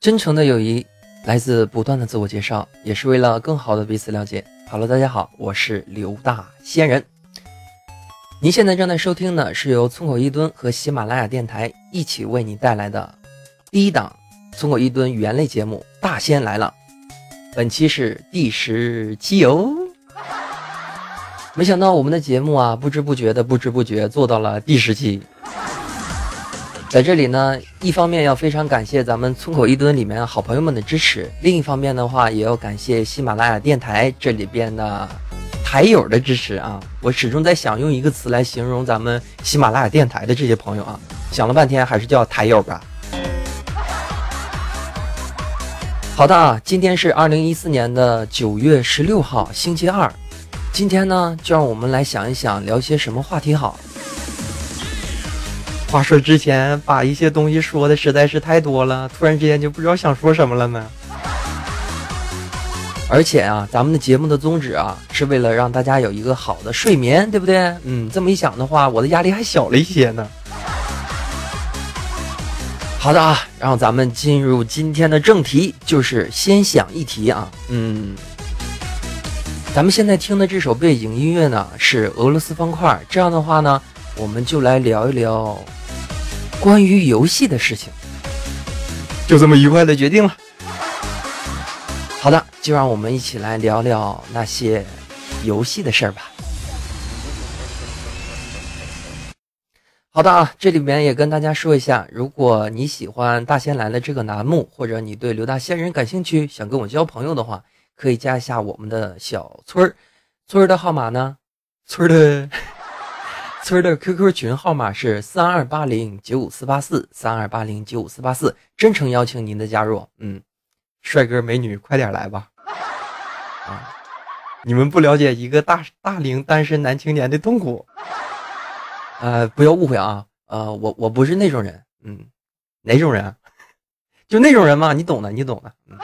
真诚的友谊来自不断的自我介绍，也是为了更好的彼此了解。好了大家好，我是刘大仙人。您现在正在收听的是由村口一吨和喜马拉雅电台一起为你带来的第一档村口一吨语言类节目《大仙来了》，本期是第十期哟。没想到我们的节目啊，不知不觉的不知不觉做到了第十期。在这里呢，一方面要非常感谢咱们村口一吨里面好朋友们的支持，另一方面的话，也要感谢喜马拉雅电台这里边的台友的支持啊！我始终在想用一个词来形容咱们喜马拉雅电台的这些朋友啊，想了半天还是叫台友吧。好的啊，今天是二零一四年的九月十六号，星期二。今天呢，就让我们来想一想，聊些什么话题好。话说之前把一些东西说的实在是太多了，突然之间就不知道想说什么了呢。而且啊，咱们的节目的宗旨啊，是为了让大家有一个好的睡眠，对不对？嗯，这么一想的话，我的压力还小了一些呢。好的啊，让咱们进入今天的正题，就是先想一题啊。嗯，咱们现在听的这首背景音乐呢，是俄罗斯方块。这样的话呢，我们就来聊一聊。关于游戏的事情，就这么愉快的决定了。好的，就让我们一起来聊聊那些游戏的事儿吧。好的啊，这里面也跟大家说一下，如果你喜欢《大仙来了》这个栏目，或者你对刘大仙人感兴趣，想跟我交朋友的话，可以加一下我们的小村儿。村儿的号码呢？村儿的。村儿的 QQ 群号码是三二八零九五四八四三二八零九五四八四，真诚邀请您的加入。嗯，帅哥美女，快点来吧！啊，你们不了解一个大大龄单身男青年的痛苦。呃，不要误会啊，呃，我我不是那种人。嗯，哪种人？就那种人嘛，你懂的，你懂的。嗯。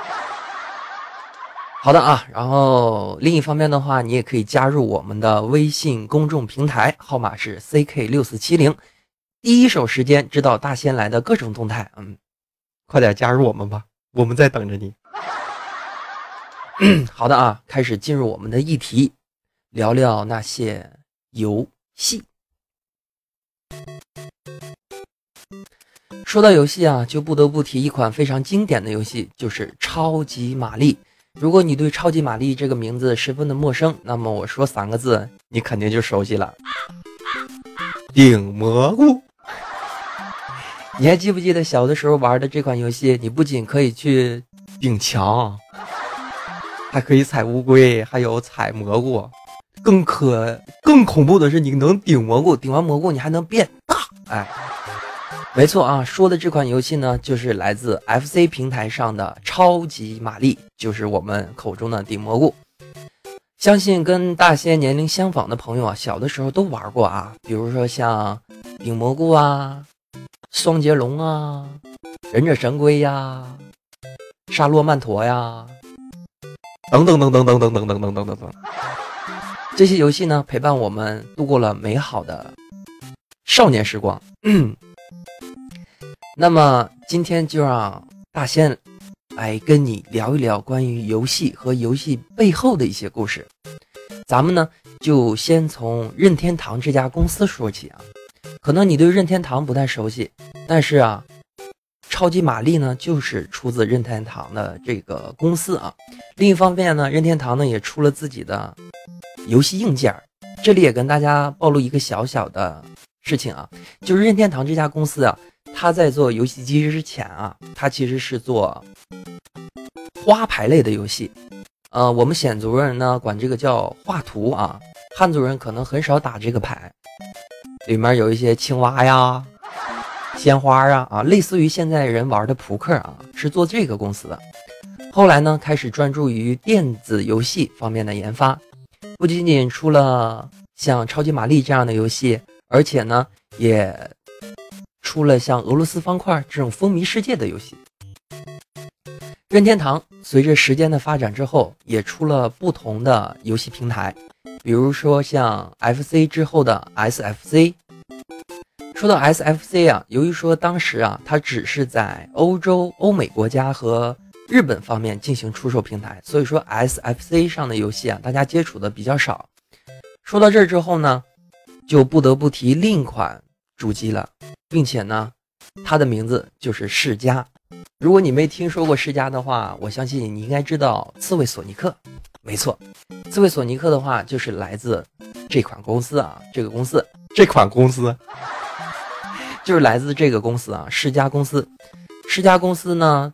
好的啊，然后另一方面的话，你也可以加入我们的微信公众平台，号码是 ck 六四七零，第一手时间知道大仙来的各种动态。嗯，快点加入我们吧，我们在等着你。好的啊，开始进入我们的议题，聊聊那些游戏。说到游戏啊，就不得不提一款非常经典的游戏，就是超级玛丽。如果你对超级玛丽这个名字十分的陌生，那么我说三个字，你肯定就熟悉了。顶蘑菇，你还记不记得小的时候玩的这款游戏？你不仅可以去顶墙，还可以踩乌龟，还有踩蘑菇。更可更恐怖的是，你能顶蘑菇，顶完蘑菇你还能变大，哎。没错啊，说的这款游戏呢，就是来自 FC 平台上的超级玛丽，就是我们口中的顶蘑菇。相信跟大仙年龄相仿的朋友啊，小的时候都玩过啊，比如说像顶蘑菇啊、双截龙啊、忍者神龟呀、沙洛曼陀呀，等等等等等等等等等等等等。这些游戏呢，陪伴我们度过了美好的少年时光。那么今天就让大仙来跟你聊一聊关于游戏和游戏背后的一些故事。咱们呢就先从任天堂这家公司说起啊。可能你对任天堂不太熟悉，但是啊，超级玛丽呢就是出自任天堂的这个公司啊。另一方面呢，任天堂呢也出了自己的游戏硬件。这里也跟大家暴露一个小小的事情啊，就是任天堂这家公司啊。他在做游戏机之前啊，他其实是做花牌类的游戏。呃，我们鲜族人呢管这个叫画图啊，汉族人可能很少打这个牌。里面有一些青蛙呀、鲜花啊啊，类似于现在人玩的扑克啊，是做这个公司的。后来呢，开始专注于电子游戏方面的研发，不仅仅出了像超级玛丽这样的游戏，而且呢也。出了像俄罗斯方块这种风靡世界的游戏，任天堂随着时间的发展之后，也出了不同的游戏平台，比如说像 FC 之后的 SFC。说到 SFC 啊，由于说当时啊，它只是在欧洲、欧美国家和日本方面进行出售平台，所以说 SFC 上的游戏啊，大家接触的比较少。说到这儿之后呢，就不得不提另一款主机了，并且呢，它的名字就是世嘉。如果你没听说过世嘉的话，我相信你应该知道刺猬索尼克。没错，刺猬索尼克的话就是来自这款公司啊，这个公司，这款公司。就是来自这个公司啊，世嘉公司。世嘉公司呢，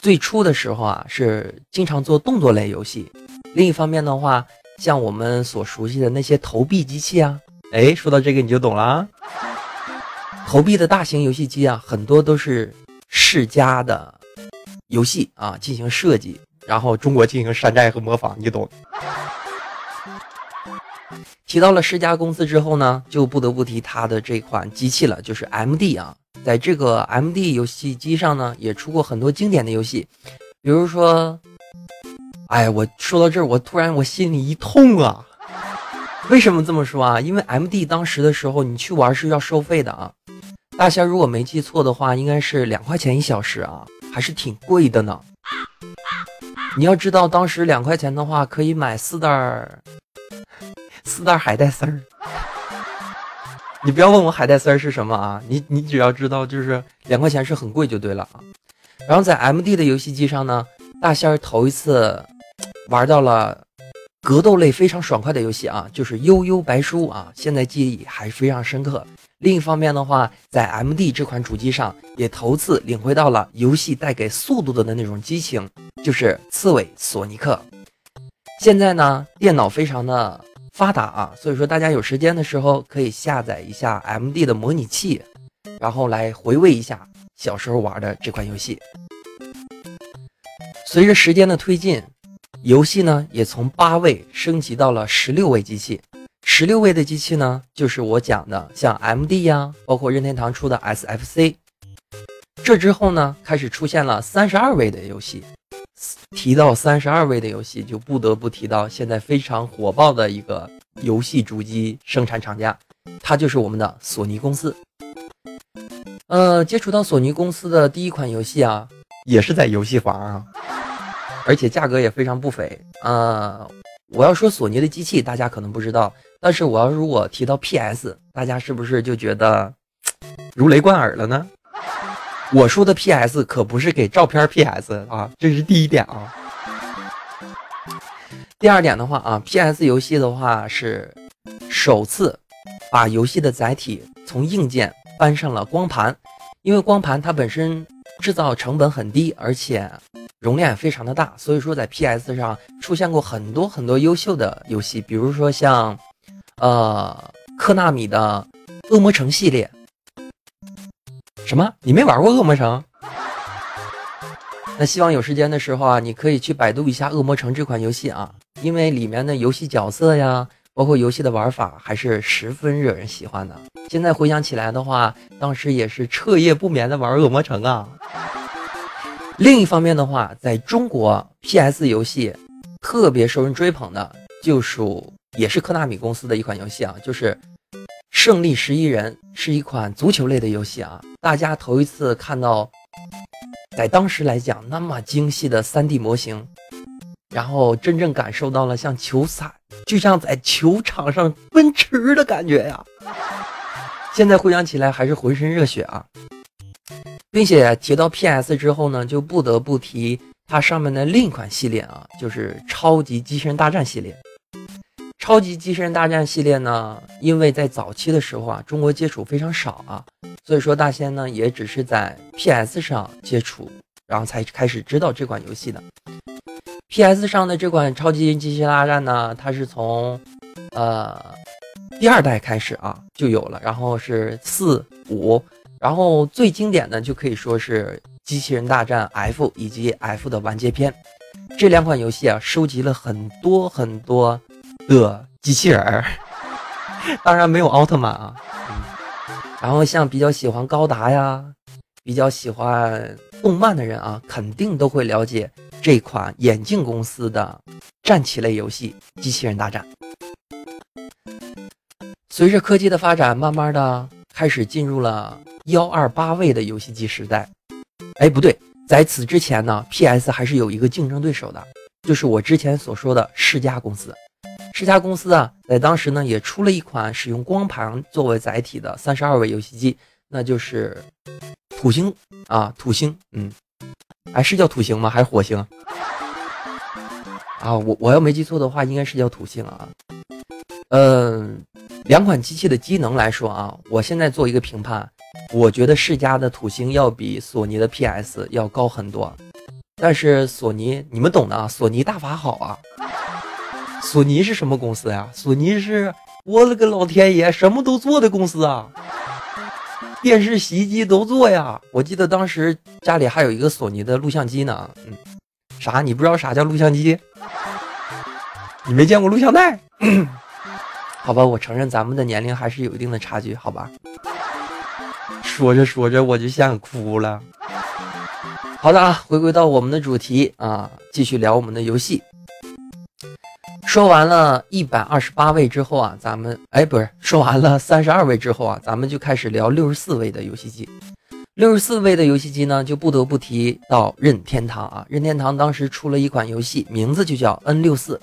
最初的时候啊，是经常做动作类游戏。另一方面的话，像我们所熟悉的那些投币机器啊，哎，说到这个你就懂了。投币的大型游戏机啊，很多都是世嘉的游戏啊进行设计，然后中国进行山寨和模仿，你懂。提到了世嘉公司之后呢，就不得不提它的这款机器了，就是 MD 啊。在这个 MD 游戏机上呢，也出过很多经典的游戏，比如说，哎，我说到这儿，我突然我心里一痛啊。为什么这么说啊？因为 MD 当时的时候，你去玩是要收费的啊。大仙如果没记错的话，应该是两块钱一小时啊，还是挺贵的呢。你要知道，当时两块钱的话，可以买四袋儿。四袋海带丝儿，你不要问我海带丝儿是什么啊？你你只要知道就是两块钱是很贵就对了啊。然后在 M D 的游戏机上呢，大仙头一次玩到了格斗类非常爽快的游戏啊，就是悠悠白书啊，现在记忆还非常深刻。另一方面的话，在 M D 这款主机上也头次领会到了游戏带给速度的那种激情，就是刺猬索尼克。现在呢，电脑非常的。发达啊，所以说大家有时间的时候可以下载一下 M D 的模拟器，然后来回味一下小时候玩的这款游戏。随着时间的推进，游戏呢也从八位升级到了十六位机器。十六位的机器呢，就是我讲的像 M D 呀，包括任天堂出的 S F C。这之后呢，开始出现了三十二位的游戏。提到三十二位的游戏，就不得不提到现在非常火爆的一个游戏主机生产厂家，它就是我们的索尼公司。呃，接触到索尼公司的第一款游戏啊，也是在游戏房啊，而且价格也非常不菲。呃，我要说索尼的机器，大家可能不知道，但是我要如果提到 PS，大家是不是就觉得如雷贯耳了呢？我说的 PS 可不是给照片 PS 啊，这是第一点啊。第二点的话啊，PS 游戏的话是首次把游戏的载体从硬件搬上了光盘，因为光盘它本身制造成本很低，而且容量也非常的大，所以说在 PS 上出现过很多很多优秀的游戏，比如说像呃科纳米的恶魔城系列。什么？你没玩过恶魔城？那希望有时间的时候啊，你可以去百度一下恶魔城这款游戏啊，因为里面的游戏角色呀，包括游戏的玩法，还是十分惹人喜欢的。现在回想起来的话，当时也是彻夜不眠的玩恶魔城啊。另一方面的话，在中国 PS 游戏特别受人追捧的，就属也是科纳米公司的一款游戏啊，就是《胜利十一人》，是一款足球类的游戏啊。大家头一次看到，在当时来讲那么精细的 3D 模型，然后真正感受到了像球赛，就像在球场上奔驰的感觉呀！现在回想起来还是浑身热血啊！并且提到 PS 之后呢，就不得不提它上面的另一款系列啊，就是超级机器人大战系列。超级机器人大战系列呢，因为在早期的时候啊，中国接触非常少啊，所以说大仙呢也只是在 PS 上接触，然后才开始知道这款游戏的。PS 上的这款超级机器人大战呢，它是从呃第二代开始啊就有了，然后是四五，然后最经典的就可以说是机器人大战 F 以及 F 的完结篇这两款游戏啊，收集了很多很多。的机器人儿，当然没有奥特曼啊。然后像比较喜欢高达呀，比较喜欢动漫的人啊，肯定都会了解这款眼镜公司的战棋类游戏《机器人大战》。随着科技的发展，慢慢的开始进入了幺二八位的游戏机时代。哎，不对，在此之前呢，PS 还是有一个竞争对手的，就是我之前所说的世嘉公司。世嘉公司啊，在当时呢也出了一款使用光盘作为载体的三十二位游戏机，那就是土星啊，土星，嗯，哎，是叫土星吗？还是火星？啊，我我要没记错的话，应该是叫土星啊。嗯，两款机器的机能来说啊，我现在做一个评判，我觉得世嘉的土星要比索尼的 PS 要高很多。但是索尼，你们懂的啊，索尼大法好啊。索尼是什么公司呀？索尼是我勒个老天爷，什么都做的公司啊！电视、洗衣机都做呀。我记得当时家里还有一个索尼的录像机呢。嗯，啥？你不知道啥叫录像机？你没见过录像带？好吧，我承认咱们的年龄还是有一定的差距，好吧。说着说着我就想哭了。好的啊，回归到我们的主题啊，继续聊我们的游戏。说完了一百二十八位之后啊，咱们哎不是说完了三十二位之后啊，咱们就开始聊六十四位的游戏机。六十四位的游戏机呢，就不得不提到任天堂啊。任天堂当时出了一款游戏，名字就叫 N 六四。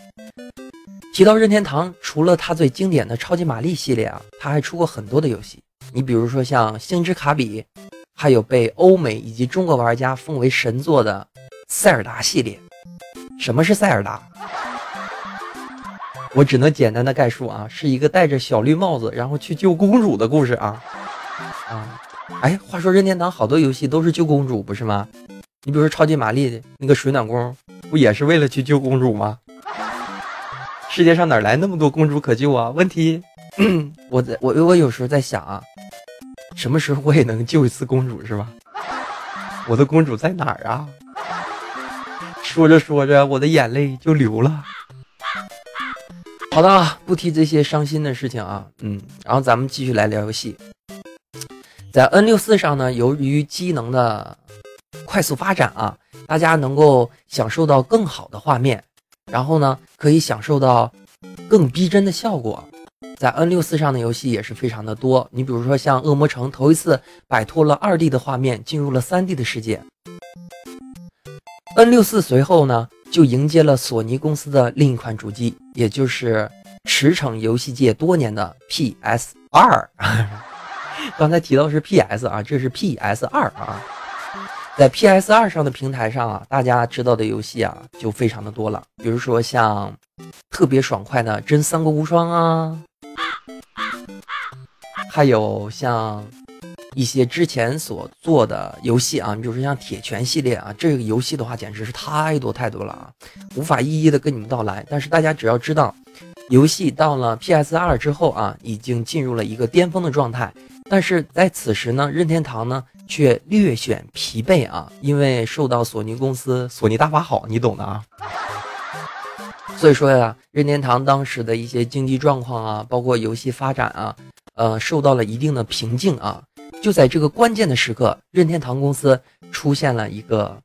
提到任天堂，除了它最经典的超级玛丽系列啊，它还出过很多的游戏。你比如说像星之卡比，还有被欧美以及中国玩家奉为神作的塞尔达系列。什么是塞尔达？我只能简单的概述啊，是一个戴着小绿帽子，然后去救公主的故事啊啊！哎，话说任天堂好多游戏都是救公主，不是吗？你比如说超级玛丽那个水暖宫，不也是为了去救公主吗？世界上哪来那么多公主可救啊？问题，我在我我有时候在想啊，什么时候我也能救一次公主是吧？我的公主在哪儿啊？说着说着，我的眼泪就流了。好的，不提这些伤心的事情啊，嗯，然后咱们继续来聊游戏。在 N 六四上呢，由于机能的快速发展啊，大家能够享受到更好的画面，然后呢，可以享受到更逼真的效果。在 N 六四上的游戏也是非常的多，你比如说像《恶魔城》，头一次摆脱了二 D 的画面，进入了三 D 的世界。N 六四随后呢？就迎接了索尼公司的另一款主机，也就是驰骋游戏界多年的 PS 二。刚才提到是 PS 啊，这是 PS 二啊。在 PS 二上的平台上啊，大家知道的游戏啊就非常的多了，比如说像特别爽快的《真三国无双》啊，还有像。一些之前所做的游戏啊，你比如说像铁拳系列啊，这个游戏的话简直是太多太多了啊，无法一一的跟你们道来。但是大家只要知道，游戏到了 PS 二之后啊，已经进入了一个巅峰的状态。但是在此时呢，任天堂呢却略显疲惫啊，因为受到索尼公司索尼大法好，你懂的啊。所以说呀，任天堂当时的一些经济状况啊，包括游戏发展啊，呃，受到了一定的瓶颈啊。就在这个关键的时刻，任天堂公司出现了一个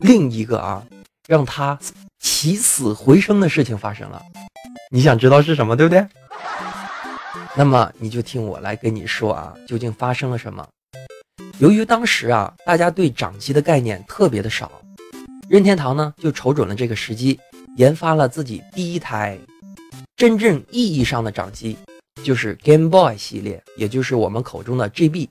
另一个啊，让他起死回生的事情发生了。你想知道是什么，对不对？那么你就听我来跟你说啊，究竟发生了什么？由于当时啊，大家对掌机的概念特别的少，任天堂呢就瞅准了这个时机，研发了自己第一台真正意义上的掌机。就是 Game Boy 系列，也就是我们口中的 GB。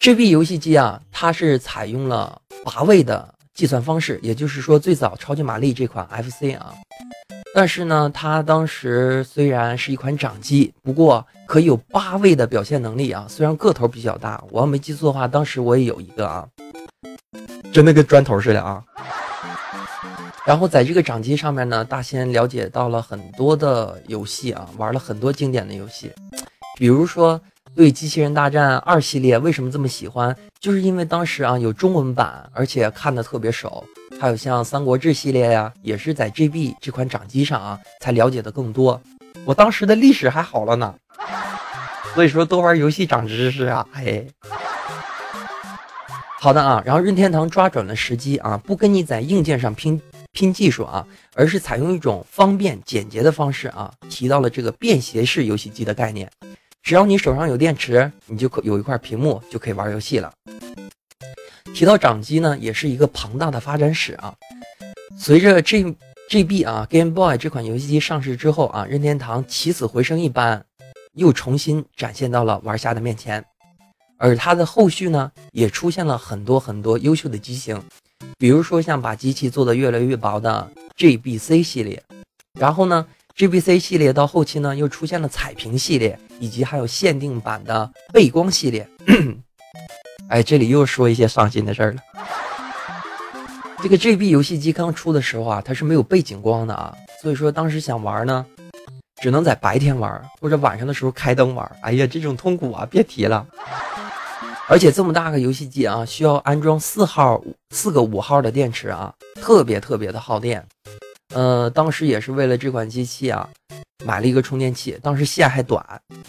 GB 游戏机啊，它是采用了八位的计算方式，也就是说，最早超级玛丽这款 FC 啊，但是呢，它当时虽然是一款掌机，不过可以有八位的表现能力啊。虽然个头比较大，我要没记错的话，当时我也有一个啊，真的跟砖头似的啊。然后在这个掌机上面呢，大仙了解到了很多的游戏啊，玩了很多经典的游戏，比如说对《机器人大战二》系列为什么这么喜欢，就是因为当时啊有中文版，而且看的特别熟。还有像《三国志》系列呀，也是在 GB 这款掌机上啊才了解的更多。我当时的历史还好了呢，所以说多玩游戏长知识啊，嘿。好的啊，然后任天堂抓准了时机啊，不跟你在硬件上拼。拼技术啊，而是采用一种方便简洁的方式啊，提到了这个便携式游戏机的概念。只要你手上有电池，你就可有一块屏幕就可以玩游戏了。提到掌机呢，也是一个庞大的发展史啊。随着 G G B 啊 Game Boy 这款游戏机上市之后啊，任天堂起死回生一般，又重新展现到了玩家的面前。而它的后续呢，也出现了很多很多优秀的机型，比如说像把机器做得越来越薄的 G B C 系列，然后呢 G B C 系列到后期呢，又出现了彩屏系列，以及还有限定版的背光系列。哎，这里又说一些伤心的事儿了。这个 GB 游戏机刚出的时候啊，它是没有背景光的啊，所以说当时想玩呢，只能在白天玩或者晚上的时候开灯玩。哎呀，这种痛苦啊，别提了。而且这么大个游戏机啊，需要安装四号四个五号的电池啊，特别特别的耗电。呃，当时也是为了这款机器啊，买了一个充电器，当时线还短，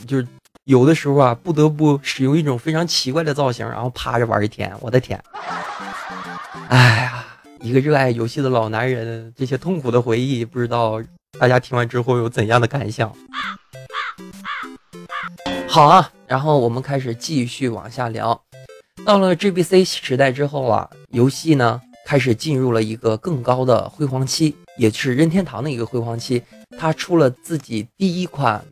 就是。有的时候啊，不得不使用一种非常奇怪的造型，然后趴着玩一天。我的天！哎呀，一个热爱游戏的老男人，这些痛苦的回忆，不知道大家听完之后有怎样的感想？好啊，然后我们开始继续往下聊。到了 GBC 时代之后啊，游戏呢开始进入了一个更高的辉煌期，也是任天堂的一个辉煌期。它出了自己第一款。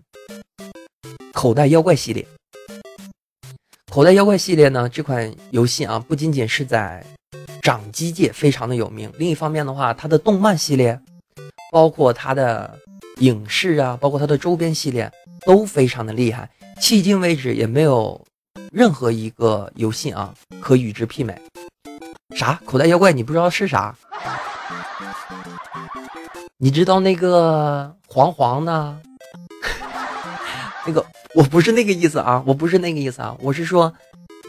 口袋妖怪系列，口袋妖怪系列呢？这款游戏啊，不仅仅是在掌机界非常的有名，另一方面的话，它的动漫系列，包括它的影视啊，包括它的周边系列都非常的厉害。迄今为止，也没有任何一个游戏啊可与之媲美。啥？口袋妖怪？你不知道是啥？你知道那个黄黄的？那个？我不是那个意思啊，我不是那个意思啊，我是说，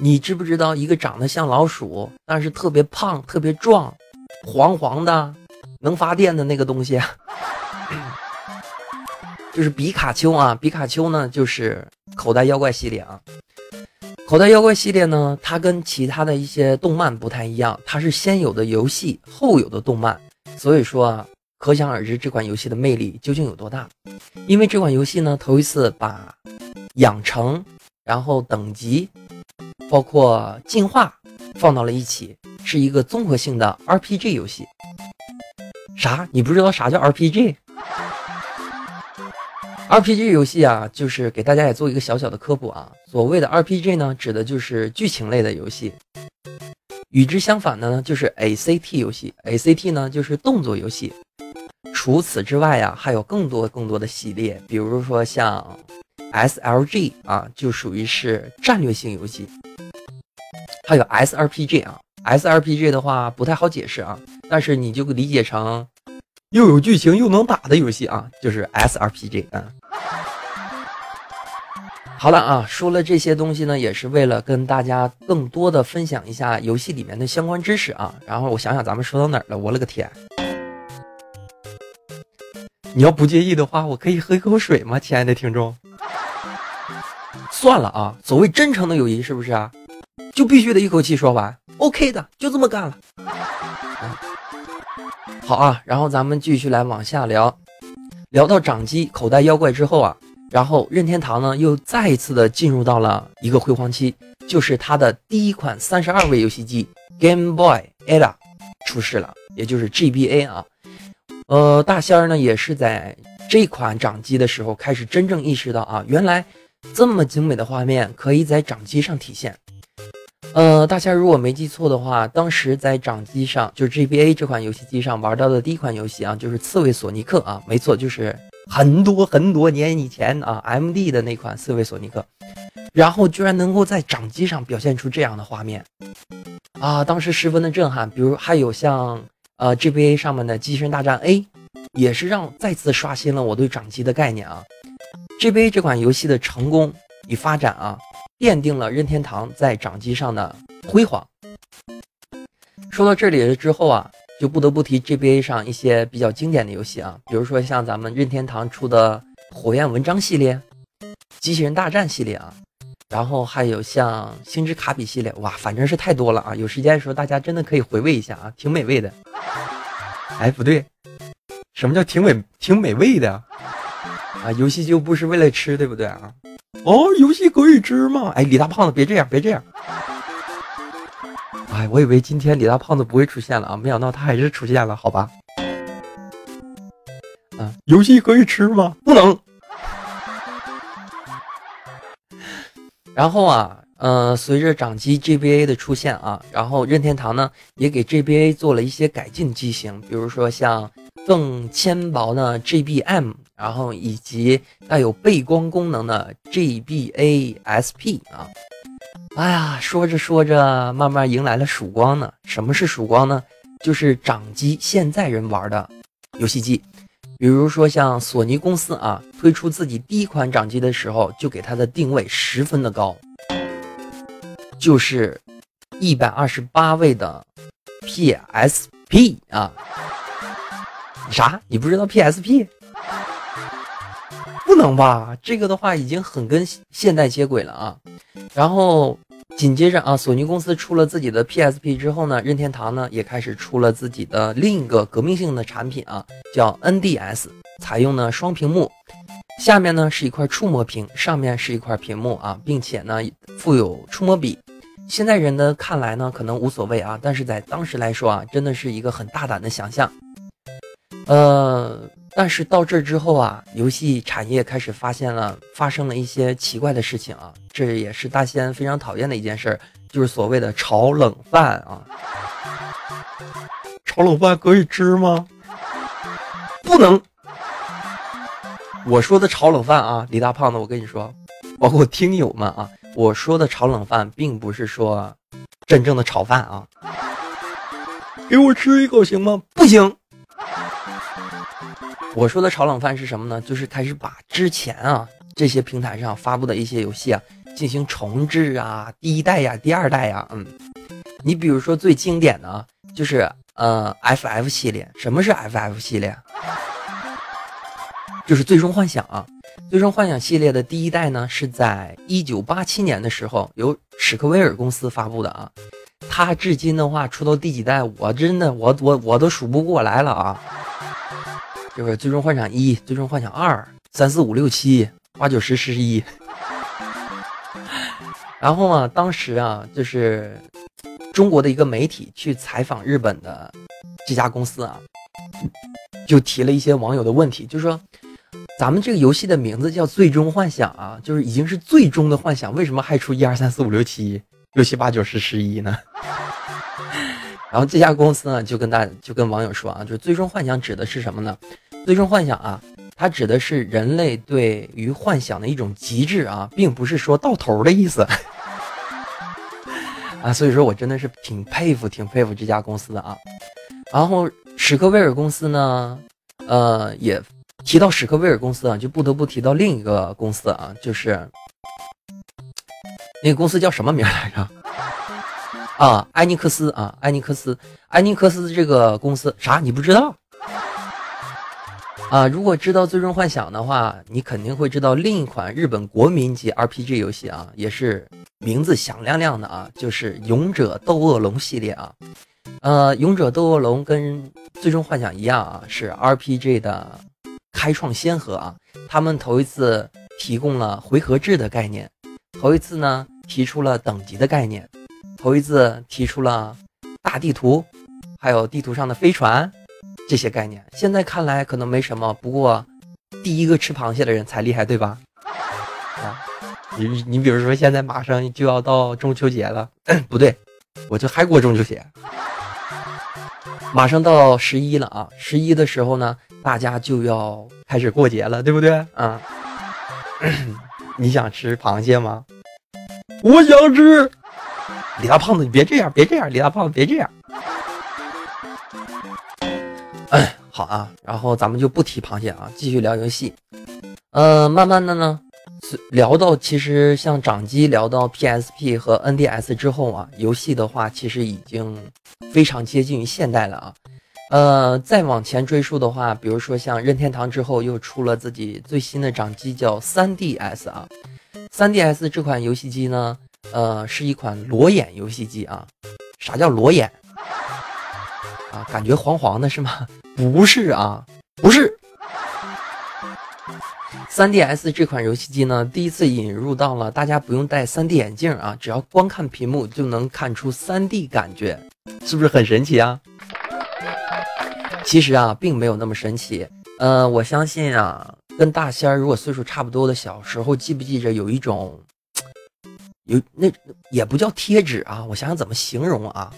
你知不知道一个长得像老鼠，但是特别胖、特别壮、黄黄的、能发电的那个东西，就是比卡丘啊！比卡丘呢，就是口袋妖怪系列啊。口袋妖怪系列呢，它跟其他的一些动漫不太一样，它是先有的游戏，后有的动漫，所以说啊，可想而知这款游戏的魅力究竟有多大。因为这款游戏呢，头一次把养成，然后等级，包括进化，放到了一起，是一个综合性的 RPG 游戏。啥？你不知道啥叫 RPG？RPG 游戏啊，就是给大家也做一个小小的科普啊。所谓的 RPG 呢，指的就是剧情类的游戏。与之相反的呢，就是 ACT 游戏。ACT 呢，就是动作游戏。除此之外呀，还有更多更多的系列，比如说像。SLG 啊，就属于是战略性游戏，还有 SRPG 啊，SRPG 的话不太好解释啊，但是你就理解成又有剧情又能打的游戏啊，就是 SRPG 啊。好了啊，说了这些东西呢，也是为了跟大家更多的分享一下游戏里面的相关知识啊。然后我想想咱们说到哪儿了，我勒个天！你要不介意的话，我可以喝一口水吗，亲爱的听众？算了啊，所谓真诚的友谊是不是啊？就必须得一口气说完，OK 的，就这么干了。好啊，然后咱们继续来往下聊，聊到掌机口袋妖怪之后啊，然后任天堂呢又再一次的进入到了一个辉煌期，就是它的第一款三十二位游戏机 Game Boy Era 出世了，也就是 GBA 啊。呃，大仙儿呢也是在这款掌机的时候开始真正意识到啊，原来。这么精美的画面可以在掌机上体现。呃，大家如果没记错的话，当时在掌机上，就是 GBA 这款游戏机上玩到的第一款游戏啊，就是刺猬索尼克啊，没错，就是很多很多年以前啊，MD 的那款刺猬索尼克。然后居然能够在掌机上表现出这样的画面啊，当时十分的震撼。比如还有像呃 GBA 上面的机器人大战 A，也是让再次刷新了我对掌机的概念啊。GBA 这款游戏的成功与发展啊，奠定了任天堂在掌机上的辉煌。说到这里之后啊，就不得不提 GBA 上一些比较经典的游戏啊，比如说像咱们任天堂出的火焰文章系列、机器人大战系列啊，然后还有像星之卡比系列，哇，反正是太多了啊！有时间的时候大家真的可以回味一下啊，挺美味的。哎，不对，什么叫挺美挺美味的啊？游戏就不是为了吃，对不对啊？哦，游戏可以吃吗？哎，李大胖子，别这样，别这样。哎，我以为今天李大胖子不会出现了啊，没想到他还是出现了，好吧？啊，游戏可以吃吗？不能。然后啊，呃，随着掌机 GBA 的出现啊，然后任天堂呢也给 GBA 做了一些改进机型，比如说像更纤薄的 GBM，然后以及带有背光功能的 GBA SP 啊。哎呀，说着说着，慢慢迎来了曙光呢。什么是曙光呢？就是掌机现在人玩的游戏机。比如说像索尼公司啊，推出自己第一款掌机的时候，就给它的定位十分的高，就是一百二十八位的 PSP 啊。啥？你不知道 PSP？不能吧？这个的话已经很跟现代接轨了啊。然后紧接着啊，索尼公司出了自己的 PSP 之后呢，任天堂呢也开始出了自己的另一个革命性的产品啊，叫 NDS，采用呢双屏幕，下面呢是一块触摸屏，上面是一块屏幕啊，并且呢附有触摸笔。现在人的看来呢可能无所谓啊，但是在当时来说啊，真的是一个很大胆的想象。呃。但是到这之后啊，游戏产业开始发现了发生了一些奇怪的事情啊，这也是大仙非常讨厌的一件事，就是所谓的炒冷饭啊。炒冷饭可以吃吗？不能。我说的炒冷饭啊，李大胖子，我跟你说，包括听友们啊，我说的炒冷饭并不是说真正的炒饭啊。给我吃一口行吗？不行。我说的炒冷饭是什么呢？就是开始把之前啊这些平台上发布的一些游戏啊进行重置啊，第一代呀、第二代呀，嗯，你比如说最经典的，就是呃 FF 系列。什么是 FF 系列？就是最终幻想啊。最终幻想系列的第一代呢，是在一九八七年的时候由史克威尔公司发布的啊。它至今的话出到第几代，我真的我我我都数不过来了啊。就是最终幻想一、最终幻想二、三四五六七、八九十十一。然后啊，当时啊，就是中国的一个媒体去采访日本的这家公司啊，就提了一些网友的问题，就说咱们这个游戏的名字叫《最终幻想》啊，就是已经是最终的幻想，为什么还出一二三四五六七六七八九十十一呢？然后这家公司呢，就跟大就跟网友说啊，就是最终幻想指的是什么呢？最终幻想啊，它指的是人类对于幻想的一种极致啊，并不是说到头的意思 啊。所以说我真的是挺佩服、挺佩服这家公司的啊。然后史克威尔公司呢，呃，也提到史克威尔公司啊，就不得不提到另一个公司啊，就是那个公司叫什么名来着？啊，埃尼克斯啊，埃尼克斯，埃尼克斯这个公司啥？你不知道？啊，如果知道《最终幻想》的话，你肯定会知道另一款日本国民级 RPG 游戏啊，也是名字响亮亮的啊，就是《勇者斗恶龙》系列啊。呃，《勇者斗恶龙》跟《最终幻想》一样啊，是 RPG 的开创先河啊。他们头一次提供了回合制的概念，头一次呢提出了等级的概念。头一次提出了大地图，还有地图上的飞船这些概念，现在看来可能没什么。不过，第一个吃螃蟹的人才厉害，对吧？啊，你你比如说，现在马上就要到中秋节了，不对，我就还过中秋节，马上到十一了啊！十一的时候呢，大家就要开始过节了，对不对？啊，你想吃螃蟹吗？我想吃。李大胖子，你别这样，别这样，李大胖子别这样。好啊，然后咱们就不提螃蟹啊，继续聊游戏。呃，慢慢的呢，聊到其实像掌机聊到 PSP 和 NDS 之后啊，游戏的话其实已经非常接近于现代了啊。呃，再往前追溯的话，比如说像任天堂之后又出了自己最新的掌机叫 3DS 啊，3DS 这款游戏机呢。呃，是一款裸眼游戏机啊。啥叫裸眼啊，感觉黄黄的是吗？不是啊，不是。3DS 这款游戏机呢，第一次引入到了大家不用戴 3D 眼镜啊，只要光看屏幕就能看出 3D 感觉，是不是很神奇啊？其实啊，并没有那么神奇。呃，我相信啊，跟大仙儿如果岁数差不多的，小时候记不记着有一种，有那也不叫贴纸啊，我想想怎么形容啊，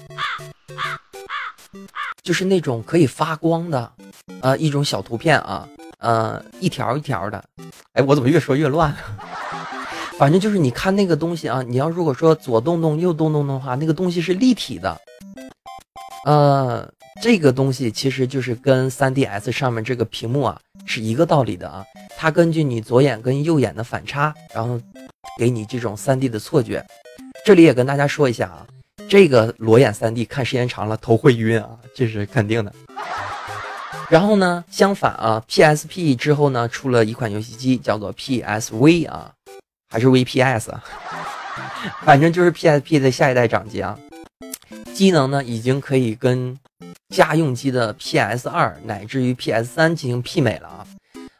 就是那种可以发光的，呃，一种小图片啊，呃，一条一条的。哎，我怎么越说越乱？反正就是你看那个东西啊，你要如果说左动动右动动的话，那个东西是立体的，呃。这个东西其实就是跟 3DS 上面这个屏幕啊是一个道理的啊，它根据你左眼跟右眼的反差，然后给你这种 3D 的错觉。这里也跟大家说一下啊，这个裸眼 3D 看时间长了头会晕啊，这是肯定的。然后呢，相反啊，PSP 之后呢出了一款游戏机叫做 PSV 啊，还是 VPS 啊，反正就是 PSP 的下一代掌机啊，机能呢已经可以跟。家用机的 PS 二乃至于 PS 三进行媲美了啊，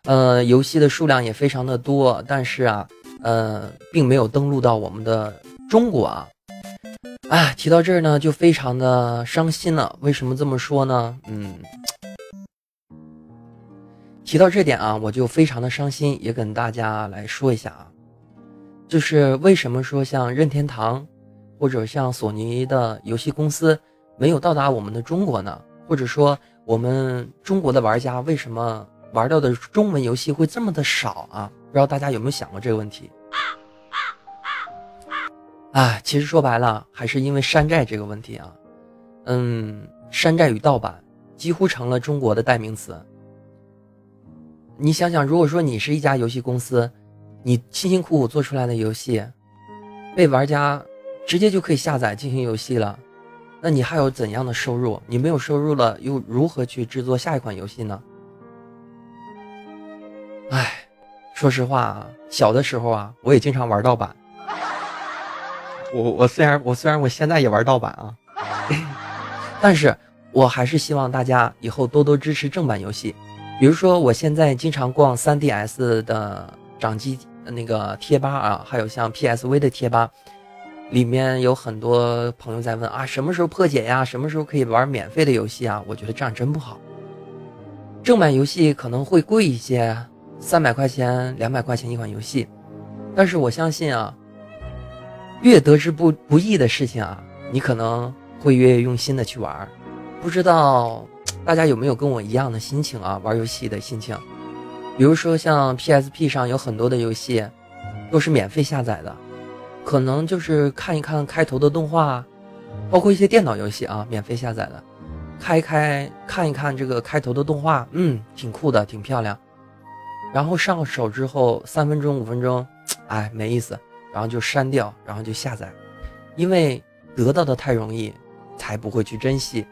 呃，游戏的数量也非常的多，但是啊，呃，并没有登录到我们的中国啊，啊，提到这儿呢，就非常的伤心了。为什么这么说呢？嗯，提到这点啊，我就非常的伤心，也跟大家来说一下啊，就是为什么说像任天堂或者像索尼的游戏公司。没有到达我们的中国呢，或者说我们中国的玩家为什么玩到的中文游戏会这么的少啊？不知道大家有没有想过这个问题？啊，其实说白了还是因为山寨这个问题啊。嗯，山寨与盗版几乎成了中国的代名词。你想想，如果说你是一家游戏公司，你辛辛苦苦做出来的游戏，被玩家直接就可以下载进行游戏了。那你还有怎样的收入？你没有收入了，又如何去制作下一款游戏呢？哎，说实话啊，小的时候啊，我也经常玩盗版。我我虽然我虽然我现在也玩盗版啊，但是我还是希望大家以后多多支持正版游戏。比如说，我现在经常逛 3DS 的掌机那个贴吧啊，还有像 PSV 的贴吧。里面有很多朋友在问啊，什么时候破解呀？什么时候可以玩免费的游戏啊？我觉得这样真不好。正版游戏可能会贵一些，三百块钱、两百块钱一款游戏，但是我相信啊，越得之不不易的事情啊，你可能会越用心的去玩。不知道大家有没有跟我一样的心情啊？玩游戏的心情，比如说像 PSP 上有很多的游戏，都是免费下载的。可能就是看一看开头的动画，包括一些电脑游戏啊，免费下载的，开开看一看这个开头的动画，嗯，挺酷的，挺漂亮。然后上手之后三分钟五分钟，哎，没意思，然后就删掉，然后就下载，因为得到的太容易，才不会去珍惜。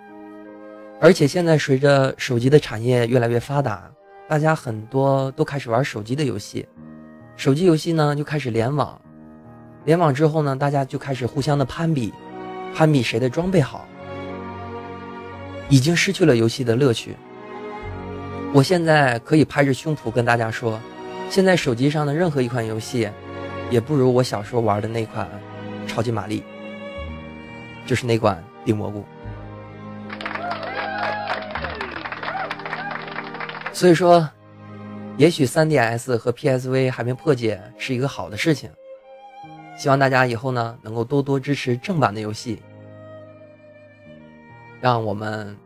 而且现在随着手机的产业越来越发达，大家很多都开始玩手机的游戏，手机游戏呢就开始联网。联网之后呢，大家就开始互相的攀比，攀比谁的装备好，已经失去了游戏的乐趣。我现在可以拍着胸脯跟大家说，现在手机上的任何一款游戏，也不如我小时候玩的那款《超级玛丽》，就是那款《顶蘑菇》。所以说，也许 3DS 和 PSV 还没破解是一个好的事情。希望大家以后呢能够多多支持正版的游戏，让我们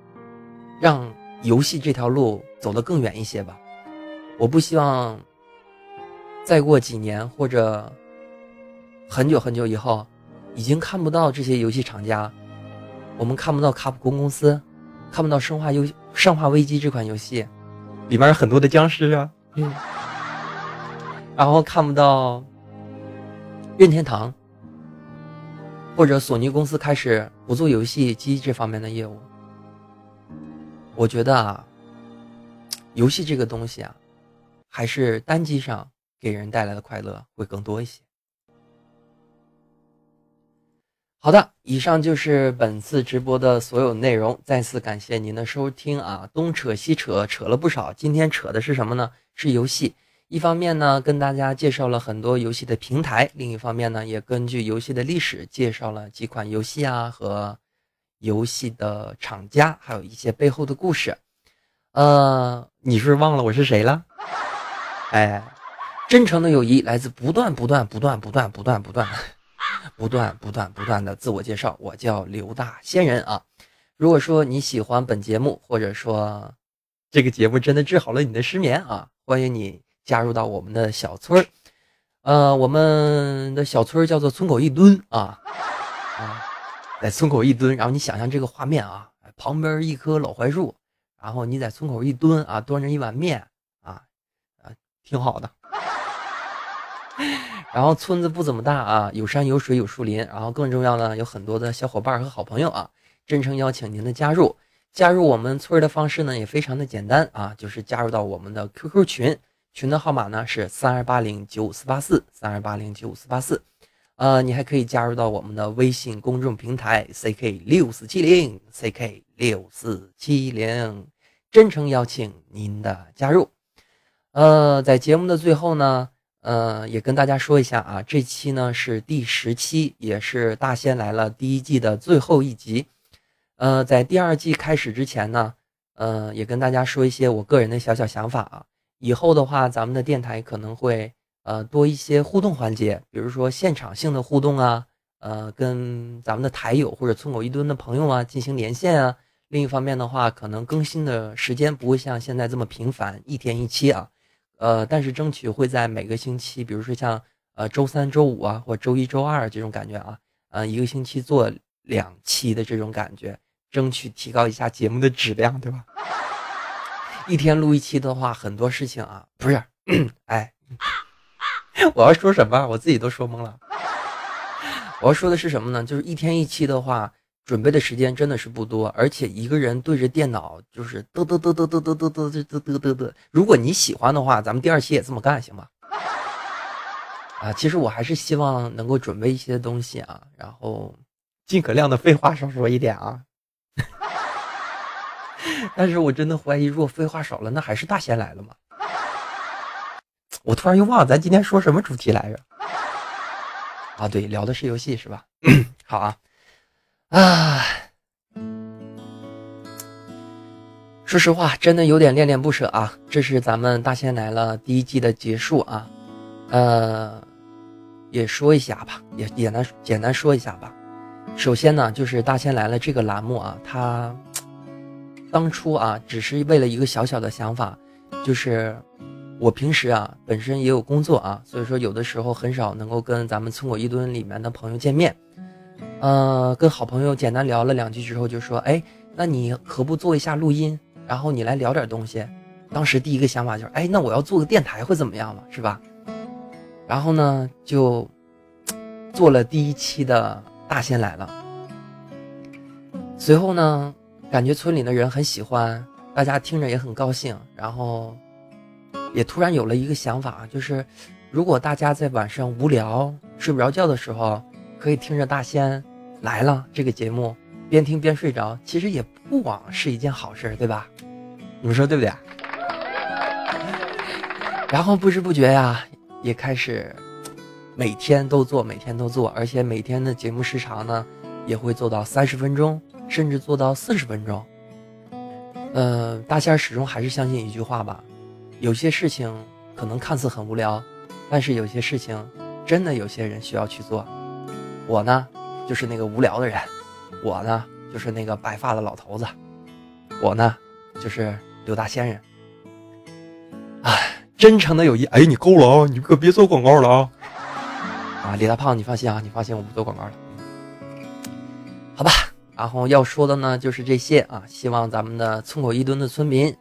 让游戏这条路走得更远一些吧。我不希望再过几年或者很久很久以后，已经看不到这些游戏厂家，我们看不到卡普空公司，看不到《生化游生化危机》这款游戏，里面有很多的僵尸啊，嗯，然后看不到。任天堂或者索尼公司开始不做游戏机这方面的业务，我觉得啊，游戏这个东西啊，还是单机上给人带来的快乐会更多一些。好。的，以上就是本次直播的所有内容。再次感谢您的收听啊，东扯西扯，扯了不少。今天扯的是什么呢？是游戏。一方面呢，跟大家介绍了很多游戏的平台；另一方面呢，也根据游戏的历史介绍了几款游戏啊和游戏的厂家，还有一些背后的故事。呃，你是不是忘了我是谁了？哎，真诚的友谊来自不断、不断、不断、不断、不断、不断。不断不断不断的自我介绍，我叫刘大仙人啊。如果说你喜欢本节目，或者说这个节目真的治好了你的失眠啊，欢迎你加入到我们的小村儿。呃，我们的小村儿叫做村口一蹲啊啊，在村口一蹲，然后你想象这个画面啊，旁边一棵老槐树，然后你在村口一蹲啊，端着一碗面啊啊，挺好的。然后村子不怎么大啊，有山有水有树林，然后更重要呢，有很多的小伙伴和好朋友啊，真诚邀请您的加入。加入我们村的方式呢也非常的简单啊，就是加入到我们的 QQ 群，群的号码呢是三二八零九五四八四三二八零九五四八四。呃，你还可以加入到我们的微信公众平台 CK 六四七零 CK 六四七零，真诚邀请您的加入。呃，在节目的最后呢。呃，也跟大家说一下啊，这期呢是第十期，也是《大仙来了》第一季的最后一集。呃，在第二季开始之前呢，呃，也跟大家说一些我个人的小小想法啊。以后的话，咱们的电台可能会呃多一些互动环节，比如说现场性的互动啊，呃，跟咱们的台友或者村口一蹲的朋友啊进行连线啊。另一方面的话，可能更新的时间不会像现在这么频繁，一天一期啊。呃，但是争取会在每个星期，比如说像呃周三、周五啊，或周一周二这种感觉啊，呃一个星期做两期的这种感觉，争取提高一下节目的质量，对吧？一天录一期的话，很多事情啊，不是，哎，我要说什么，我自己都说懵了。我要说的是什么呢？就是一天一期的话。准备的时间真的是不多，而且一个人对着电脑就是嘚嘚嘚嘚嘚嘚嘚嘚嘚嘚嘚嘚。如果你喜欢的话，咱们第二期也这么干，行吗？啊，其实我还是希望能够准备一些东西啊，然后尽可量的废话少说一点啊。但是我真的怀疑，如果废话少了，那还是大仙来了吗？我突然又忘了咱今天说什么主题来着。啊，对，聊的是游戏是吧？好啊。啊，说实话，真的有点恋恋不舍啊！这是咱们大仙来了第一季的结束啊，呃，也说一下吧，也简单简单说一下吧。首先呢，就是大仙来了这个栏目啊，它当初啊，只是为了一个小小的想法，就是我平时啊，本身也有工作啊，所以说有的时候很少能够跟咱们村口一蹲里面的朋友见面。呃，跟好朋友简单聊了两句之后，就说：“哎，那你何不做一下录音？然后你来聊点东西。”当时第一个想法就是：“哎，那我要做个电台会怎么样嘛？是吧？”然后呢，就做了第一期的大仙来了。随后呢，感觉村里的人很喜欢，大家听着也很高兴。然后也突然有了一个想法，就是如果大家在晚上无聊、睡不着觉的时候，可以听着大仙来了这个节目，边听边睡着，其实也不枉是一件好事，对吧？你们说对不对？然后不知不觉呀，也开始每天都做，每天都做，而且每天的节目时长呢，也会做到三十分钟，甚至做到四十分钟。嗯，大仙始终还是相信一句话吧：有些事情可能看似很无聊，但是有些事情真的有些人需要去做。我呢，就是那个无聊的人；我呢，就是那个白发的老头子；我呢，就是刘大仙人。哎，真诚的友谊，哎，你够了啊！你可别做广告了啊！啊，李大胖，你放心啊，你放心，我不做广告了。好吧，然后要说的呢就是这些啊。希望咱们的村口一蹲的村民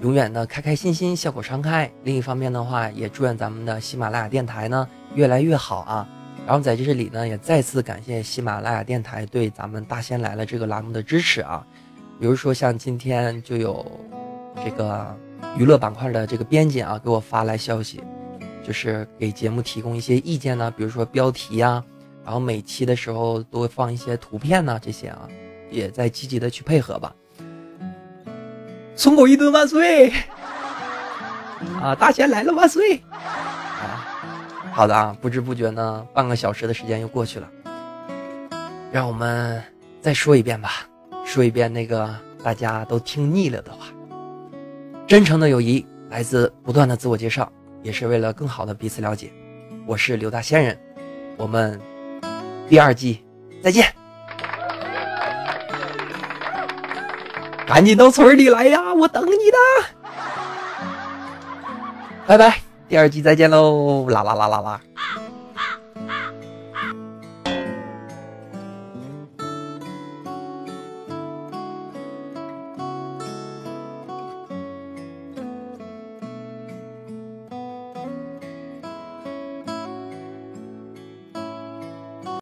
永远的开开心心，笑口常开。另一方面的话，也祝愿咱们的喜马拉雅电台呢越来越好啊。然后在这里呢，也再次感谢喜马拉雅电台对咱们大仙来了这个栏目的支持啊。比如说像今天就有这个娱乐板块的这个编辑啊，给我发来消息，就是给节目提供一些意见呢。比如说标题呀，然后每期的时候都会放一些图片呐，这些啊，也在积极的去配合吧。送狗一顿万岁！啊，大仙来了万岁！好的啊，不知不觉呢，半个小时的时间又过去了，让我们再说一遍吧，说一遍那个大家都听腻了的话。真诚的友谊来自不断的自我介绍，也是为了更好的彼此了解。我是刘大仙人，我们第二季再见。赶紧到村里来呀，我等你的。拜拜，第二季再见喽！啦啦啦啦啦。